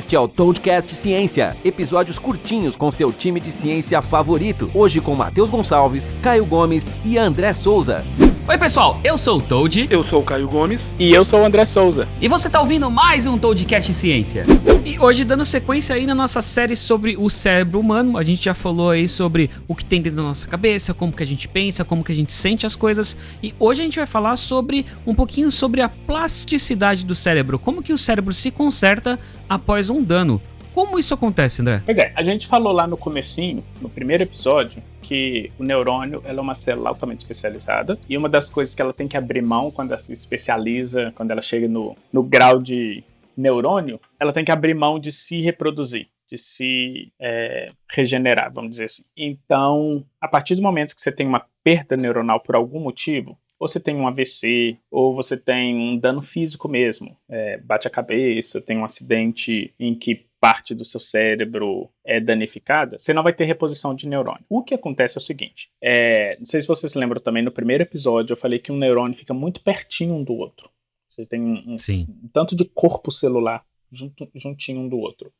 Este é o Toadcast Ciência, episódios curtinhos com seu time de ciência favorito. Hoje com Matheus Gonçalves, Caio Gomes e André Souza. Oi, pessoal, eu sou o Toad. Eu sou o Caio Gomes. E eu sou o André Souza. E você tá ouvindo mais um Toadcast Ciência. E hoje, dando sequência aí na nossa série sobre o cérebro humano, a gente já falou aí sobre o que tem dentro da nossa cabeça, como que a gente pensa, como que a gente sente as coisas. E hoje a gente vai falar sobre um pouquinho sobre a plasticidade do cérebro, como que o cérebro se conserta após um dano. Como isso acontece, André? Pois é, a gente falou lá no comecinho, no primeiro episódio, que o neurônio é uma célula altamente especializada e uma das coisas que ela tem que abrir mão quando ela se especializa, quando ela chega no, no grau de neurônio, ela tem que abrir mão de se reproduzir, de se é, regenerar, vamos dizer assim. Então, a partir do momento que você tem uma perda neuronal por algum motivo, ou você tem um AVC, ou você tem um dano físico mesmo, é, bate a cabeça, tem um acidente em que parte do seu cérebro é danificada, você não vai ter reposição de neurônio. O que acontece é o seguinte: é, não sei se vocês lembram também, no primeiro episódio eu falei que um neurônio fica muito pertinho um do outro. Você tem um, um, um tanto de corpo celular junto, juntinho um do outro.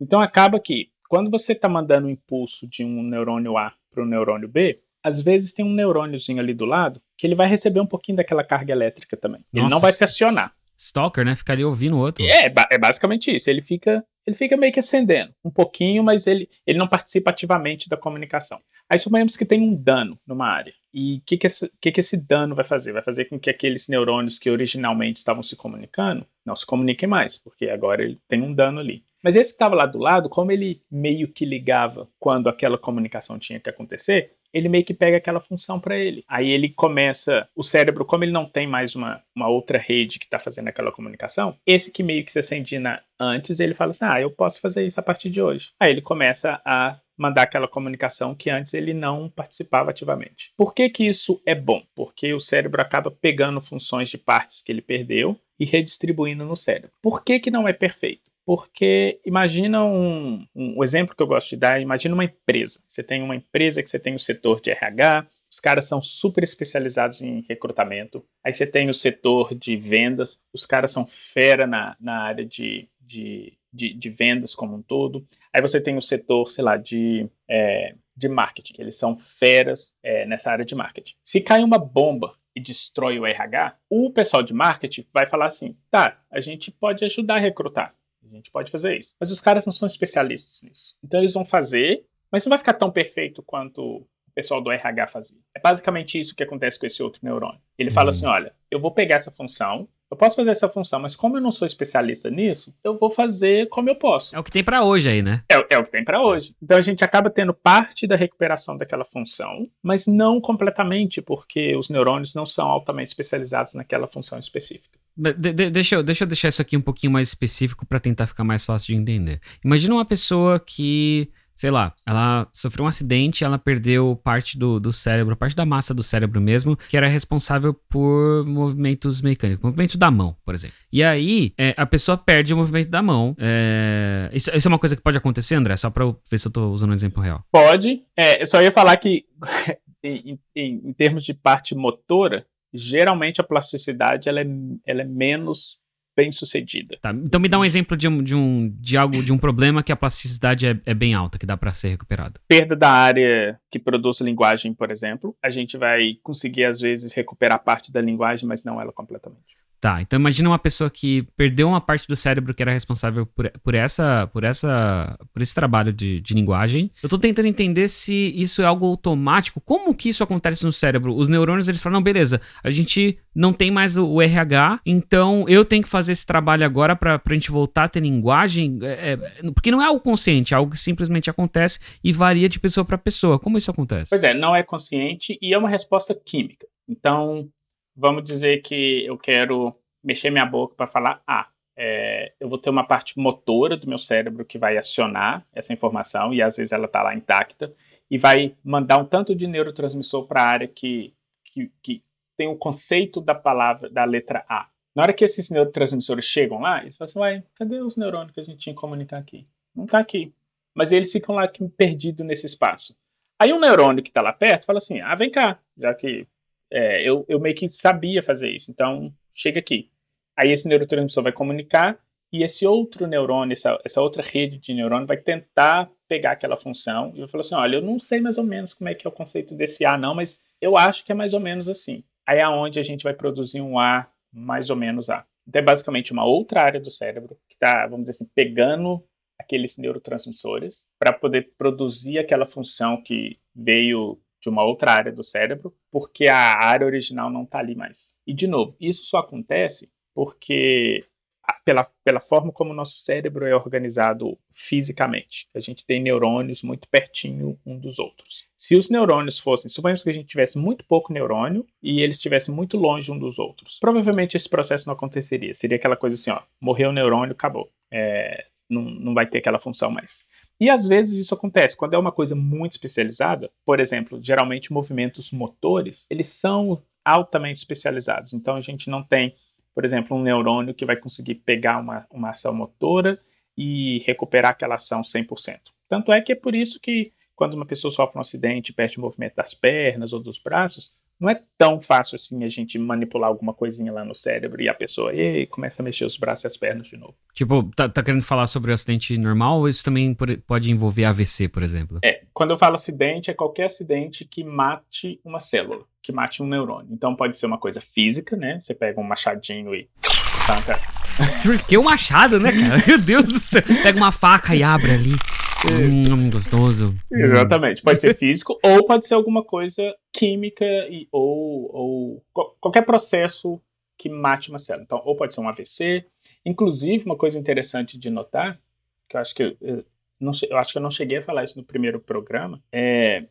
Então acaba que, quando você está mandando o um impulso de um neurônio A para o neurônio B, às vezes tem um neurôniozinho ali do lado que ele vai receber um pouquinho daquela carga elétrica também. Nossa, ele não vai se acionar. Stalker, né? Ficar ali ouvindo o outro. É, é basicamente isso. Ele fica ele fica meio que acendendo um pouquinho, mas ele, ele não participa ativamente da comunicação. Aí suponhamos que tem um dano numa área. E o que, que, que, que esse dano vai fazer? Vai fazer com que aqueles neurônios que originalmente estavam se comunicando não se comuniquem mais, porque agora ele tem um dano ali. Mas esse que estava lá do lado, como ele meio que ligava quando aquela comunicação tinha que acontecer, ele meio que pega aquela função para ele. Aí ele começa, o cérebro, como ele não tem mais uma, uma outra rede que está fazendo aquela comunicação, esse que meio que se acendia antes, ele fala assim: ah, eu posso fazer isso a partir de hoje. Aí ele começa a mandar aquela comunicação que antes ele não participava ativamente. Por que, que isso é bom? Porque o cérebro acaba pegando funções de partes que ele perdeu e redistribuindo no cérebro. Por que, que não é perfeito? Porque imagina um, um, um, exemplo que eu gosto de dar, imagina uma empresa. Você tem uma empresa que você tem o setor de RH, os caras são super especializados em recrutamento. Aí você tem o setor de vendas, os caras são fera na, na área de, de, de, de vendas como um todo. Aí você tem o setor, sei lá, de, é, de marketing, eles são feras é, nessa área de marketing. Se cai uma bomba e destrói o RH, o pessoal de marketing vai falar assim: tá, a gente pode ajudar a recrutar. Gente pode fazer isso. Mas os caras não são especialistas nisso. Então eles vão fazer, mas não vai ficar tão perfeito quanto o pessoal do RH fazia. É basicamente isso que acontece com esse outro neurônio. Ele fala uhum. assim: olha, eu vou pegar essa função, eu posso fazer essa função, mas como eu não sou especialista nisso, eu vou fazer como eu posso. É o que tem para hoje aí, né? É, é o que tem para hoje. Então a gente acaba tendo parte da recuperação daquela função, mas não completamente, porque os neurônios não são altamente especializados naquela função específica. De, de, deixa, eu, deixa eu deixar isso aqui um pouquinho mais específico para tentar ficar mais fácil de entender. Imagina uma pessoa que, sei lá, ela sofreu um acidente, ela perdeu parte do, do cérebro, parte da massa do cérebro mesmo, que era responsável por movimentos mecânicos, movimento da mão, por exemplo. E aí, é, a pessoa perde o movimento da mão. É, isso, isso, é uma coisa que pode acontecer, André? Só para eu ver se eu tô usando um exemplo real. Pode. É, eu só ia falar que, em, em, em termos de parte motora, geralmente a plasticidade ela é, ela é menos bem sucedida. Tá, então me dá um exemplo de um, de um de algo de um problema que a plasticidade é, é bem alta, que dá para ser recuperado. Perda da área que produz linguagem, por exemplo, a gente vai conseguir às vezes recuperar parte da linguagem, mas não ela completamente. Tá, então imagina uma pessoa que perdeu uma parte do cérebro que era responsável por, por, essa, por, essa, por esse trabalho de, de linguagem. Eu tô tentando entender se isso é algo automático. Como que isso acontece no cérebro? Os neurônios, eles falam, não, beleza, a gente não tem mais o, o RH, então eu tenho que fazer esse trabalho agora pra, pra gente voltar a ter linguagem. É, é, porque não é algo consciente, é algo que simplesmente acontece e varia de pessoa para pessoa. Como isso acontece? Pois é, não é consciente e é uma resposta química. Então, vamos dizer que eu quero mexer minha boca para falar ah, é, eu vou ter uma parte motora do meu cérebro que vai acionar essa informação e às vezes ela está lá intacta e vai mandar um tanto de neurotransmissor para a área que, que, que, tem o conceito da palavra, da letra A. Na hora que esses neurotransmissores chegam lá, eles falam assim, uai, cadê os neurônios que a gente tinha que comunicar aqui? Não está aqui. Mas eles ficam lá perdidos nesse espaço. Aí um neurônio que está lá perto fala assim, ah, vem cá, já que é, eu, eu meio que sabia fazer isso, então chega aqui. Aí esse neurotransmissor vai comunicar e esse outro neurônio, essa, essa outra rede de neurônio vai tentar pegar aquela função e vai falar assim, olha, eu não sei mais ou menos como é que é o conceito desse A não, mas eu acho que é mais ou menos assim. Aí é onde a gente vai produzir um A mais ou menos A. Então é basicamente uma outra área do cérebro que está, vamos dizer assim, pegando aqueles neurotransmissores para poder produzir aquela função que veio de uma outra área do cérebro, porque a área original não está ali mais. E, de novo, isso só acontece porque pela, pela forma como o nosso cérebro é organizado fisicamente. A gente tem neurônios muito pertinho um dos outros. Se os neurônios fossem, suponhamos que a gente tivesse muito pouco neurônio e eles estivessem muito longe um dos outros, provavelmente esse processo não aconteceria. Seria aquela coisa assim, ó, morreu o neurônio, acabou. É, não, não vai ter aquela função mais. E às vezes isso acontece quando é uma coisa muito especializada, por exemplo, geralmente movimentos motores, eles são altamente especializados. Então a gente não tem, por exemplo, um neurônio que vai conseguir pegar uma, uma ação motora e recuperar aquela ação 100%. Tanto é que é por isso que quando uma pessoa sofre um acidente perde o movimento das pernas ou dos braços, não é tão fácil assim a gente manipular alguma coisinha lá no cérebro e a pessoa e começa a mexer os braços e as pernas de novo. Tipo, tá, tá querendo falar sobre o acidente normal ou isso também pode envolver AVC, por exemplo? É, quando eu falo acidente, é qualquer acidente que mate uma célula, que mate um neurônio. Então pode ser uma coisa física, né? Você pega um machadinho e que o machado, né, cara? Meu Deus do céu. Pega uma faca e abre ali. Hum, gostoso. Exatamente. Pode ser físico ou pode ser alguma coisa química e, ou, ou qualquer processo que mate uma célula. Então, ou pode ser um AVC. Inclusive, uma coisa interessante de notar, que eu acho que eu, não, eu acho que eu não cheguei a falar isso no primeiro programa, é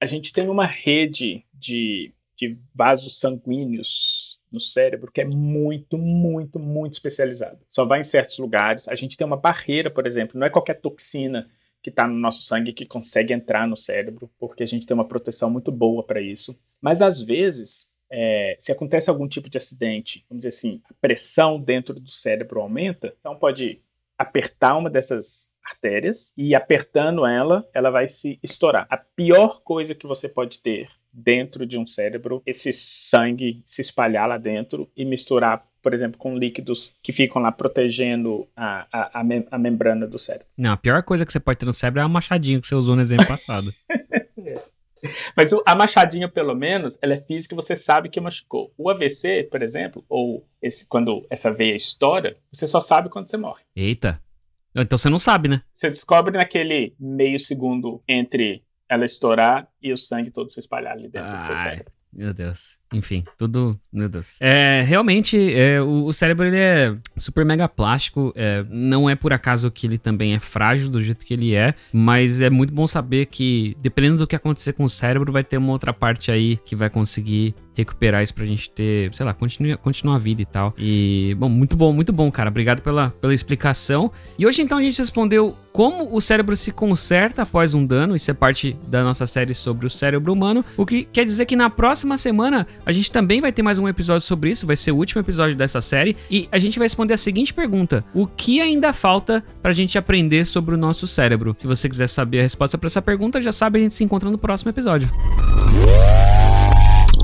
a gente tem uma rede de, de vasos sanguíneos no cérebro que é muito, muito, muito especializada. Só vai em certos lugares. A gente tem uma barreira, por exemplo, não é qualquer toxina que está no nosso sangue que consegue entrar no cérebro, porque a gente tem uma proteção muito boa para isso. Mas às vezes, é, se acontece algum tipo de acidente, vamos dizer assim, a pressão dentro do cérebro aumenta, então pode apertar uma dessas artérias e apertando ela, ela vai se estourar. A pior coisa que você pode ter dentro de um cérebro, esse sangue se espalhar lá dentro e misturar por exemplo, com líquidos que ficam lá protegendo a, a, a, mem a, membrana do cérebro. Não, a pior coisa que você pode ter no cérebro é a machadinha que você usou no exemplo passado. Mas a machadinha, pelo menos, ela é física e você sabe que machucou. O AVC, por exemplo, ou esse, quando essa veia estoura, você só sabe quando você morre. Eita. Então você não sabe, né? Você descobre naquele meio segundo entre ela estourar e o sangue todo se espalhar ali dentro do seu cérebro. Meu Deus. Enfim, tudo. Meu Deus. É, realmente, é, o, o, cérebro ele é super mega plástico. É, não é por acaso que ele também é frágil do jeito que ele é. Mas é muito bom saber que, dependendo do que acontecer com o cérebro, vai ter uma outra parte aí que vai conseguir recuperar isso pra gente ter, sei lá, continuar, continuar a vida e tal. E, bom, muito bom, muito bom, cara. Obrigado pela, pela explicação. E hoje, então, a gente respondeu como o cérebro se conserta após um dano. Isso é parte da nossa série sobre o cérebro humano. O que quer dizer que na próxima semana a gente também vai ter mais um episódio sobre isso, vai ser o último episódio dessa série, e a gente vai responder a seguinte pergunta: O que ainda falta pra gente aprender sobre o nosso cérebro? Se você quiser saber a resposta para essa pergunta, já sabe, a gente se encontra no próximo episódio.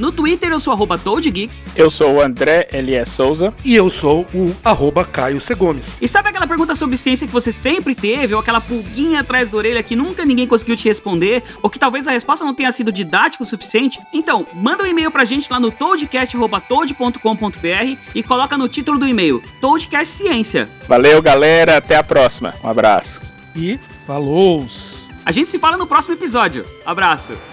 No Twitter eu sou arroba ToadGeek. Eu sou o André Elias Souza. E eu sou o arroba Caio C. Gomes. E sabe aquela pergunta sobre ciência que você sempre teve, ou aquela pulguinha atrás da orelha que nunca ninguém conseguiu te responder, ou que talvez a resposta não tenha sido didática o suficiente? Então, manda um e-mail pra gente lá no toadcast.toad.com.br e coloca no título do e-mail Toadcast Ciência. Valeu, galera. Até a próxima. Um abraço. E falou! A gente se fala no próximo episódio. Abraço.